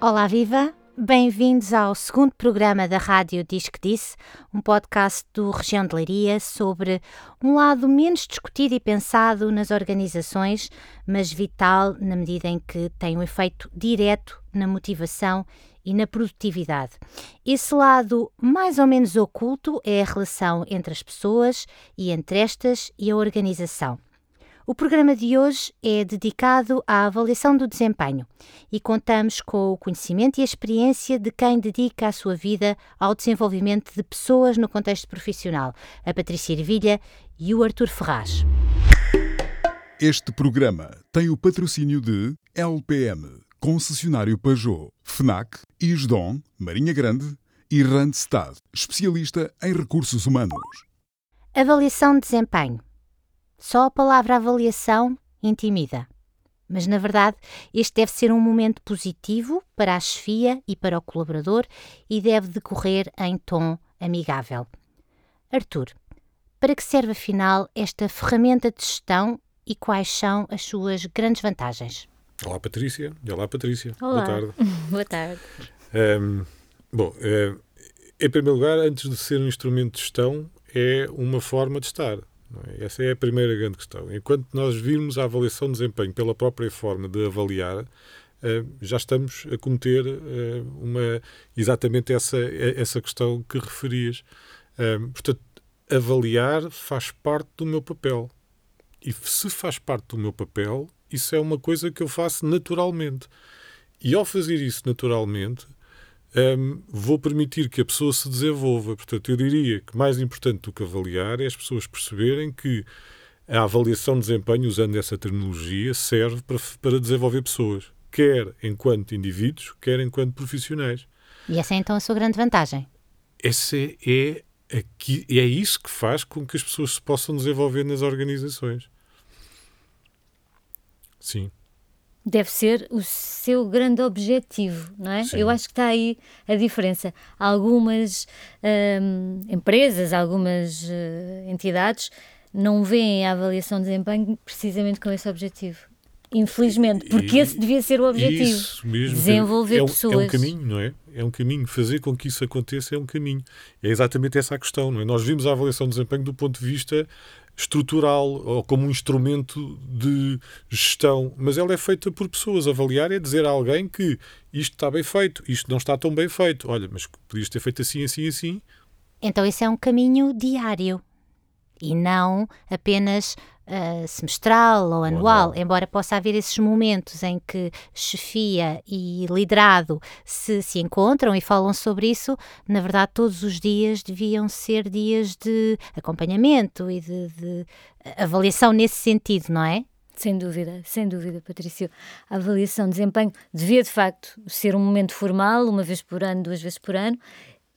Olá, viva! Bem-vindos ao segundo programa da Rádio Diz que Disse, um podcast do Região de Leiria sobre um lado menos discutido e pensado nas organizações, mas vital na medida em que tem um efeito direto na motivação e na produtividade. Esse lado mais ou menos oculto é a relação entre as pessoas e entre estas e a organização. O programa de hoje é dedicado à avaliação do desempenho e contamos com o conhecimento e a experiência de quem dedica a sua vida ao desenvolvimento de pessoas no contexto profissional, a Patrícia Ervilha e o Artur Ferraz. Este programa tem o patrocínio de LPM, concessionário Peugeot, FNAC, Isdon, Marinha Grande e Randstad, especialista em recursos humanos. Avaliação de desempenho só a palavra avaliação intimida. Mas, na verdade, este deve ser um momento positivo para a chefia e para o colaborador e deve decorrer em tom amigável. Arthur, para que serve afinal esta ferramenta de gestão e quais são as suas grandes vantagens? Olá, Patrícia. Olá, Patrícia. Olá. Boa tarde. Boa tarde. Um, bom, um, em primeiro lugar, antes de ser um instrumento de gestão, é uma forma de estar. É? Essa é a primeira grande questão. Enquanto nós virmos a avaliação de desempenho pela própria forma de avaliar, Uh, já estamos a cometer uh, uma, exatamente essa, essa questão que referias. Uh, portanto, avaliar faz parte do meu papel. E se faz parte do meu papel, isso é uma coisa que eu faço naturalmente. E ao fazer isso naturalmente, um, vou permitir que a pessoa se desenvolva. Portanto, eu diria que mais importante do que avaliar é as pessoas perceberem que a avaliação de desempenho, usando essa terminologia, serve para, para desenvolver pessoas, quer enquanto indivíduos, quer enquanto profissionais. E essa é então a sua grande vantagem? Essa é, aqui, é isso que faz com que as pessoas se possam desenvolver nas organizações. Sim deve ser o seu grande objetivo, não é? Sim. Eu acho que está aí a diferença. Algumas hum, empresas, algumas uh, entidades não veem a avaliação de desempenho precisamente com esse objetivo. Infelizmente, porque e, esse devia ser o objetivo. Isso mesmo. Desenvolver é, pessoas. É um caminho, não é? É um caminho. Fazer com que isso aconteça é um caminho. É exatamente essa a questão, não é? Nós vimos a avaliação de desempenho do ponto de vista estrutural ou como um instrumento de gestão, mas ela é feita por pessoas. Avaliar é dizer a alguém que isto está bem feito, isto não está tão bem feito. Olha, mas podias ter feito assim, assim, assim. Então, esse é um caminho diário e não apenas uh, semestral ou anual, embora possa haver esses momentos em que chefia e liderado se, se encontram e falam sobre isso, na verdade todos os dias deviam ser dias de acompanhamento e de, de avaliação nesse sentido, não é? Sem dúvida, sem dúvida, Patrício. A avaliação de desempenho devia, de facto, ser um momento formal, uma vez por ano, duas vezes por ano,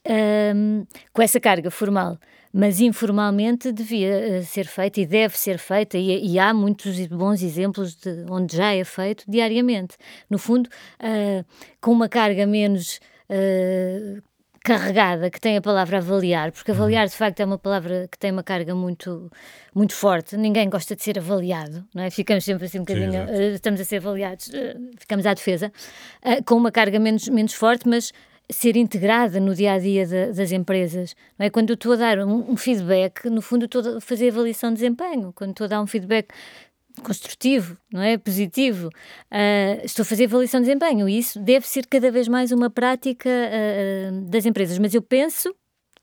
um, com essa carga formal mas informalmente devia uh, ser feita e deve ser feita, e, e, há muitos bons exemplos de onde já é feito diariamente. No fundo, uh, com uma carga menos. Uh, carregada que tem a palavra avaliar, porque uhum. avaliar de facto é uma palavra que tem uma carga muito muito forte. Ninguém gosta de ser avaliado, não é? Ficamos sempre assim um bocadinho, Sim, estamos a ser avaliados, ficamos à defesa, com uma carga menos menos forte, mas ser integrada no dia a dia de, das empresas. Não é? Quando eu estou a dar um, um, feedback, no fundo estou a fazer avaliação de desempenho. Quando estou a dar um feedback construtivo, não é? Positivo, uh, estou a fazer avaliação de desempenho. E isso deve ser cada vez mais uma prática uh, das empresas. Mas eu penso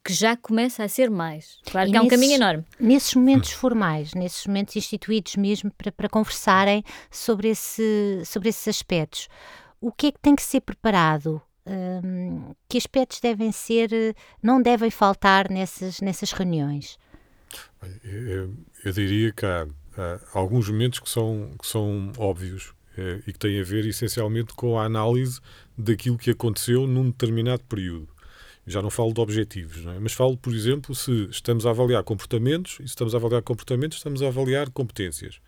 que já começa a ser mais. Claro e que nesses, é um caminho enorme. Nesses momentos formais, nesses momentos instituídos mesmo para, para conversarem sobre, esse, sobre esses aspectos, o que é que tem que ser preparado? Um, que aspectos devem ser, não devem faltar nessas, nessas reuniões? Eu, eu diria que há, há, alguns momentos que são, que são óbvios é, e que têm a ver essencialmente com a análise daquilo que aconteceu num determinado período. Já não falo de objetivos, é? mas falo, por exemplo, se estamos a avaliar comportamentos, e se estamos a avaliar comportamentos, estamos a avaliar competências.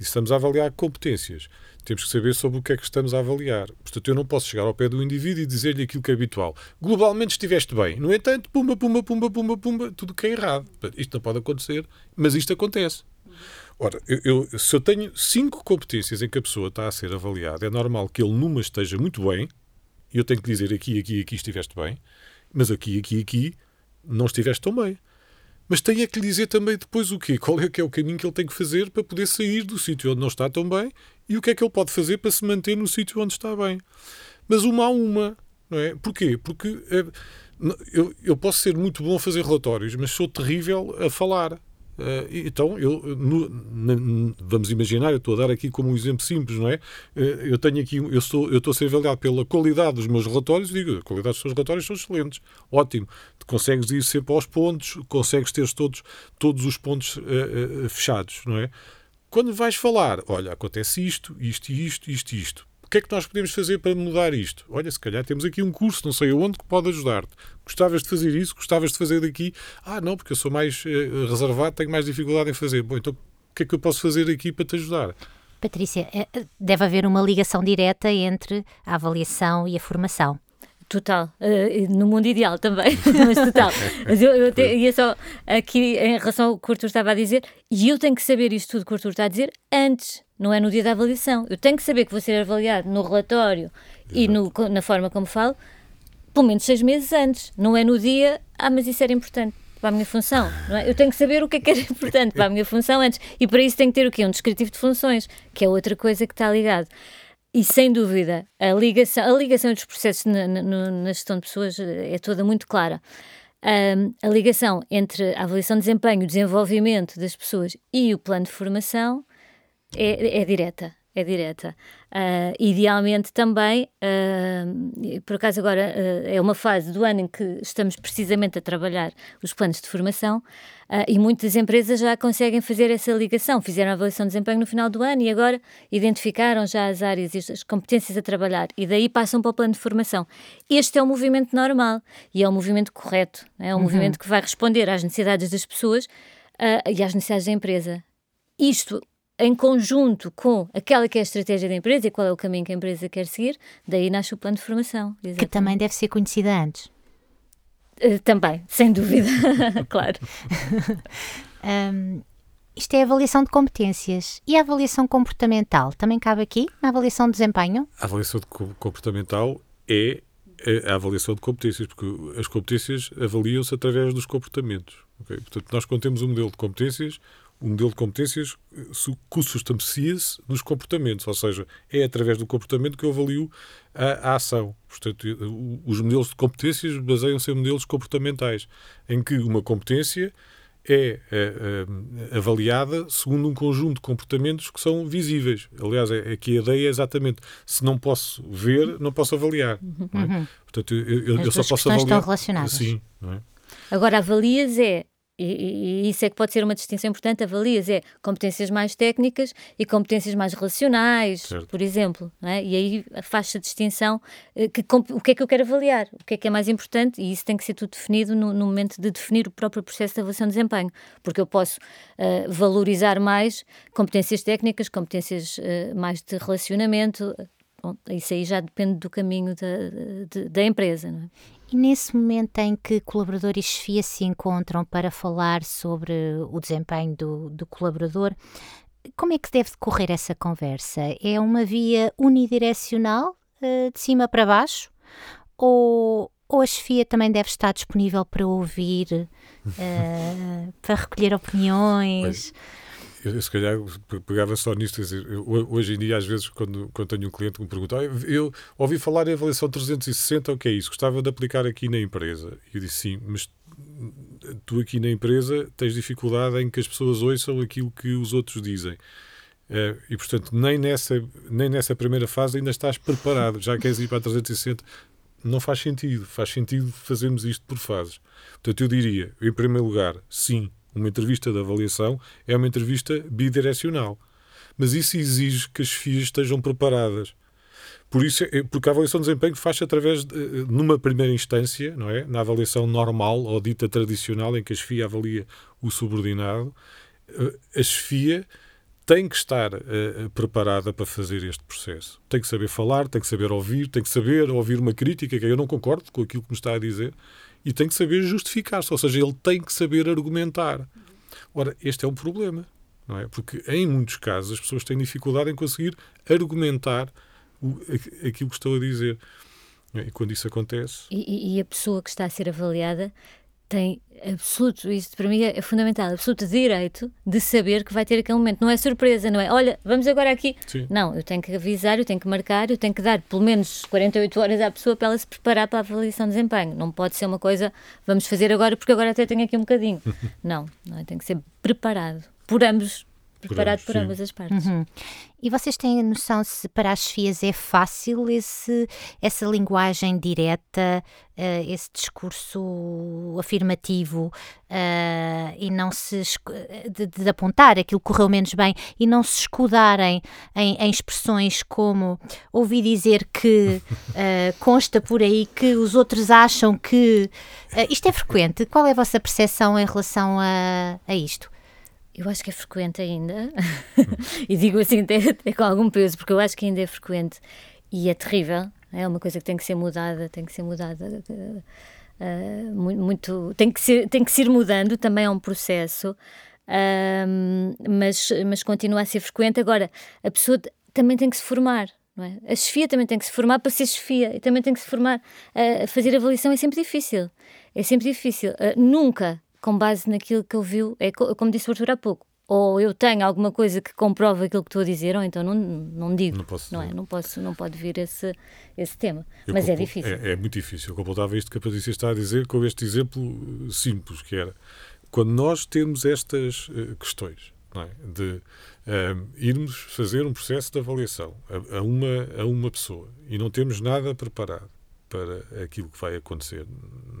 Estamos a avaliar competências, temos que saber sobre o que é que estamos a avaliar. Portanto, eu não posso chegar ao pé do indivíduo e dizer-lhe aquilo que é habitual. Globalmente estiveste bem. No entanto, pumba, pumba, pumba, pumba, pumba, tudo que é errado. Isto não pode acontecer, mas isto acontece. Ora, eu, eu, se eu tenho cinco competências em que a pessoa está a ser avaliada, é normal que ele numa esteja muito bem, e eu tenho que dizer aqui, aqui, aqui estiveste bem, mas aqui, aqui, aqui não estiveste tão bem. Mas tem é que dizer também depois o quê? Qual é que é o caminho que ele tem que fazer para poder sair do sítio onde não está tão bem e o que é que ele pode fazer para se manter no sítio onde está bem. Mas uma a uma, não é? Porquê? Porque é, eu, eu posso ser muito bom a fazer relatórios, mas sou terrível a falar. Uh, então, eu, no, vamos imaginar, eu estou a dar aqui como um exemplo simples, não é? Uh, eu tenho aqui, eu estou, eu estou a ser avaliado pela qualidade dos meus relatórios, digo, a qualidade dos seus relatórios são excelentes, ótimo. Consegues ir sempre aos pontos, consegues ter todos, todos os pontos uh, fechados, não é? Quando vais falar, olha, acontece isto, isto, isto, isto, isto que é que nós podemos fazer para mudar isto? Olha, se calhar temos aqui um curso, não sei aonde, que pode ajudar-te. Gostavas de fazer isso? Gostavas de fazer daqui? Ah, não, porque eu sou mais uh, reservado, tenho mais dificuldade em fazer. Bom, então o que é que eu posso fazer aqui para te ajudar? Patrícia, eh, deve haver uma ligação direta entre a avaliação e a formação. Total, uh, no mundo ideal também, mas total. Mas eu, eu ia só aqui em relação ao que o Arthur estava a dizer, e eu tenho que saber isto tudo que o Arthur está a dizer antes, não é no dia da avaliação. Eu tenho que saber que vou ser avaliado no relatório Exato. e no, na forma como falo, pelo menos seis meses antes. Não é no dia, ah, mas isso era importante para a minha função. É? Eu tenho que saber o que é que era importante para a minha função antes. E para isso tenho que ter o quê? Um descritivo de funções, que é outra coisa que está ligado. E sem dúvida, a ligação, a ligação dos processos na, na, na gestão de pessoas é toda muito clara. Um, a ligação entre a avaliação de desempenho, o desenvolvimento das pessoas e o plano de formação é, é direta é direta. Uh, idealmente também, uh, por acaso agora uh, é uma fase do ano em que estamos precisamente a trabalhar os planos de formação e muitas empresas já conseguem fazer essa ligação. Fizeram a avaliação de desempenho no final do ano e agora identificaram já as áreas e as competências a trabalhar e daí passam para o plano de formação. Este é o movimento normal e é o movimento correto, é um uhum. movimento que vai responder às necessidades das pessoas e às necessidades da empresa. Isto em conjunto com aquela que é a estratégia da empresa e qual é o caminho que a empresa quer seguir, daí nasce o plano de formação. Exatamente. Que também deve ser conhecida antes. Uh, também, sem dúvida, claro. um, isto é a avaliação de competências. E a avaliação comportamental também cabe aqui, na avaliação de desempenho? A avaliação de comportamental é a avaliação de competências, porque as competências avaliam-se através dos comportamentos. Okay? Portanto, nós quando temos um modelo de competências, o modelo de competências substancia-se nos comportamentos, ou seja, é através do comportamento que eu avalio a, a ação. Portanto, os modelos de competências baseiam-se em modelos comportamentais, em que uma competência é, é, é, avaliada segundo um conjunto de comportamentos que são visíveis. Aliás, é, aqui a ideia é exatamente se não posso ver, não posso avaliar. Não é? uhum. Portanto, eu, eu, eu só posso avaliar. estão relacionadas. Sim, é? Agora, avalias é e, e, isso é que pode ser uma distinção importante, avalias é competências mais técnicas e competências mais relacionais, certo. por exemplo. É? E aí faz-se a distinção, eh, que, o que é que eu quero avaliar, o que é que é mais importante, e isso tem que ser tudo definido no, no momento de definir o próprio processo de avaliação de desempenho, porque eu posso uh, valorizar mais competências técnicas, competências uh, mais de relacionamento, Bom, isso aí já depende do caminho da, da, da empresa. Não é? E nesse momento em que colaborador e chefia se encontram para falar sobre o desempenho do, do colaborador, como é que deve decorrer essa conversa? É uma via unidirecional, uh, de cima para baixo? Ou, ou a chefia também deve estar disponível para ouvir, uh, para recolher opiniões? Eu, se calhar pegava só nisto. Dizer, eu, hoje em dia, às vezes, quando, quando tenho um cliente que me pergunta, eu ouvi falar em avaliação 360, o que é isso? Gostava de aplicar aqui na empresa. E eu disse sim, mas tu aqui na empresa tens dificuldade em que as pessoas ouçam aquilo que os outros dizem. É, e portanto, nem nessa, nem nessa primeira fase ainda estás preparado. Já queres ir para a 360, não faz sentido. Faz sentido fazermos isto por fases. Portanto, eu diria, em primeiro lugar, sim, uma entrevista de avaliação é uma entrevista bidirecional. Mas isso exige que as FIAs estejam preparadas. Por isso, é, porque a avaliação de desempenho faz-se através, de, eh, numa primeira instância, não é? na avaliação normal ou dita tradicional, em que a FIA avalia o subordinado, eh, a FIA tem que estar uh, preparada para fazer este processo. Tem que saber falar, tem que saber ouvir, tem que saber ouvir uma crítica, que eu não concordo com aquilo que me está a dizer, e tem que saber justificar-se, ou seja, ele tem que saber argumentar. Ora, este é um problema, não é? Porque em muitos casos as pessoas têm dificuldade em conseguir argumentar o, aquilo que estão a dizer. E quando isso acontece. E, e, a pessoa que está a ser avaliada tem absoluto, isso para mim é fundamental, absoluto direito de saber que vai ter aquele momento. Não é surpresa, não é? Olha, vamos agora aqui. Sim. Não, eu tenho que avisar, eu tenho que marcar, eu tenho que dar pelo menos 48 horas à pessoa para ela se preparar para a avaliação de desempenho. Não pode ser uma coisa, vamos fazer agora porque agora até tenho aqui um bocadinho. não, não é? tem que ser preparado por ambos preparado por, ambas as partes. Uhum. E vocês têm a noção se para as FIAs é fácil esse, essa linguagem direta, uh, esse discurso afirmativo uh, e não se de, de, apontar aquilo que correu menos bem e não se escudarem em, em expressões como ouvi dizer que uh, consta por aí que os outros acham que isto é frequente. Qual é a vossa percepção em relação a, a isto? Eu acho que é frequente ainda, e digo assim até, até, com algum peso, porque eu acho que ainda é frequente e é terrível. É uma coisa que tem que ser mudada, tem que ser mudada uh, muito, tem que ser, tem que ser mudando. Também é um processo, uh, mas mas continua a ser frequente. Agora a pessoa também tem que se formar. Não é? A chefia também tem que se formar para ser chefia e também tem que se formar. Uh, fazer avaliação é sempre difícil. É sempre difícil. nunca com base naquilo que ouviu, é como disse o Arthur há pouco, ou eu tenho alguma coisa que comprova aquilo que estou a dizer, ou então não, não digo. Não, posso, não é? Não, posso, não pode vir esse, esse tema. Eu Mas é difícil. É, é, muito difícil. Eu completava isto que a Patrícia está a dizer com este exemplo eh, simples, que era quando nós temos estas uh, questões é? de uh, irmos fazer um processo de avaliação a, a, uma, a uma pessoa e não temos nada preparado para aquilo que vai acontecer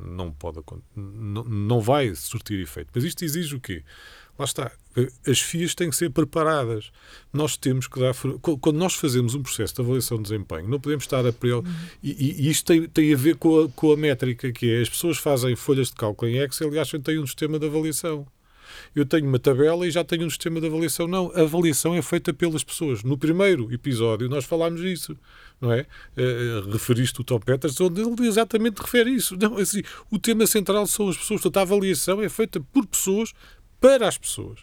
não pode não, não vai surtir efeito. Mas isto exige o quê? Lá está. As FIAs têm que ser preparadas. Nós temos que dar. Quando nós fazemos um processo de avaliação de desempenho, não podemos estar a. Uhum. E, e, isto tem, tem a ver com a, com a métrica, que é as pessoas fazem folhas de cálculo em Excel e acham que têm um sistema de avaliação eu tenho uma tabela e já tenho um sistema de avaliação. Não, a avaliação é feita pelas pessoas. No primeiro episódio nós falámos disso, não é? Uh, referiste o Tom Peters, onde ele exatamente refere isso. Não, assim, o tema central são as pessoas. Portanto, a avaliação é feita por pessoas para as pessoas.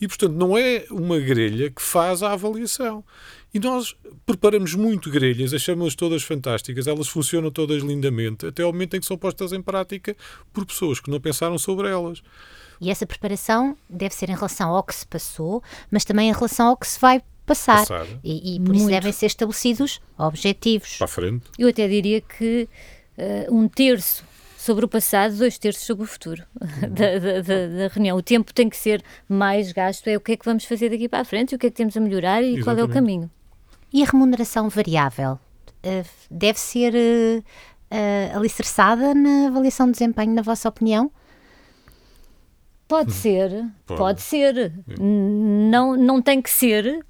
E, portanto, não é uma grelha que faz a avaliação. E nós preparamos muito grelhas, achamos-las todas fantásticas, elas funcionam todas lindamente, até ao momento em que são postas em prática por pessoas que não pensaram sobre elas. E essa preparação deve ser em relação ao que se passou, mas também em relação ao que se vai passar. passar. E, e, por Muito. isso devem ser estabelecidos objetivos. Para a frente. Eu até diria que uh, um terço sobre o passado, dois terços sobre o futuro uhum. da, da, da, da, reunião. O tempo tem que ser mais gasto, é o que é que vamos fazer daqui para a frente, o que é que temos a melhorar e Exatamente. qual é o caminho. E a remuneração variável? Uh, deve ser uh, uh, alicerçada na avaliação de desempenho, na vossa opinião? Pode ser, pode, pode ser. Não, não tem que ser,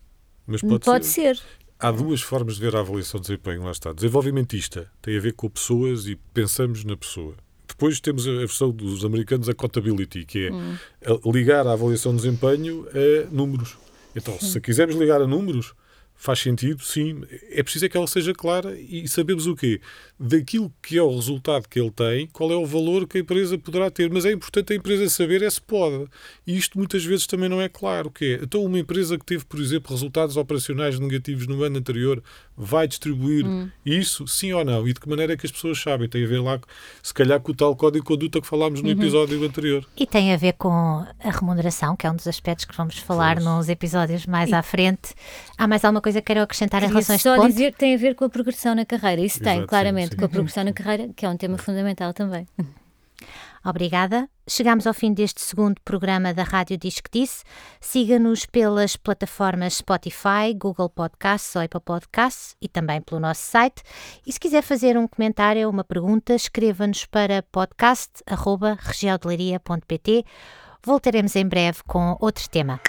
mas pode, pode ser. ser. Há duas formas de ver a avaliação de desempenho, lá está. Desenvolvimentista tem a ver com pessoas e pensamos na pessoa. Depois temos a versão dos americanos, a accountability, que é hum. ligar a avaliação de desempenho a números. Então, Sim. se quisermos ligar a números, Faz sentido, sim. É preciso é que ela seja clara e sabemos o quê? Daquilo que é o resultado que ele tem, qual é o valor que a empresa poderá ter. Mas é importante a empresa saber é se pode. E isto muitas vezes também não é claro. O que é? Então, uma empresa que teve, por exemplo, resultados operacionais negativos no ano anterior, vai distribuir hum. isso, sim ou não? E de que maneira é que as pessoas sabem? Tem a ver lá, se calhar, com o tal código de conduta que falámos no uhum. episódio anterior. E tem a ver com a remuneração, que é um dos aspectos que vamos falar Sim. nos episódios mais e... à frente. Há mais alguma coisa que quero acrescentar em relação a este só ponto? dizer que tem a ver com a progressão na carreira. Isso Exato, tem, claramente, sim, sim. com a progressão na carreira, que é um tema fundamental também. Obrigada. Chegamos ao fim deste segundo programa da Rádio Diz que Disse. Siga-nos pelas plataformas Spotify, Google Podcasts ou Apple Podcasts e também pelo nosso site. E se quiser fazer um comentário ou uma pergunta, escreva-nos para podcast.regialdeleria.pt. Voltaremos em breve com outro tema.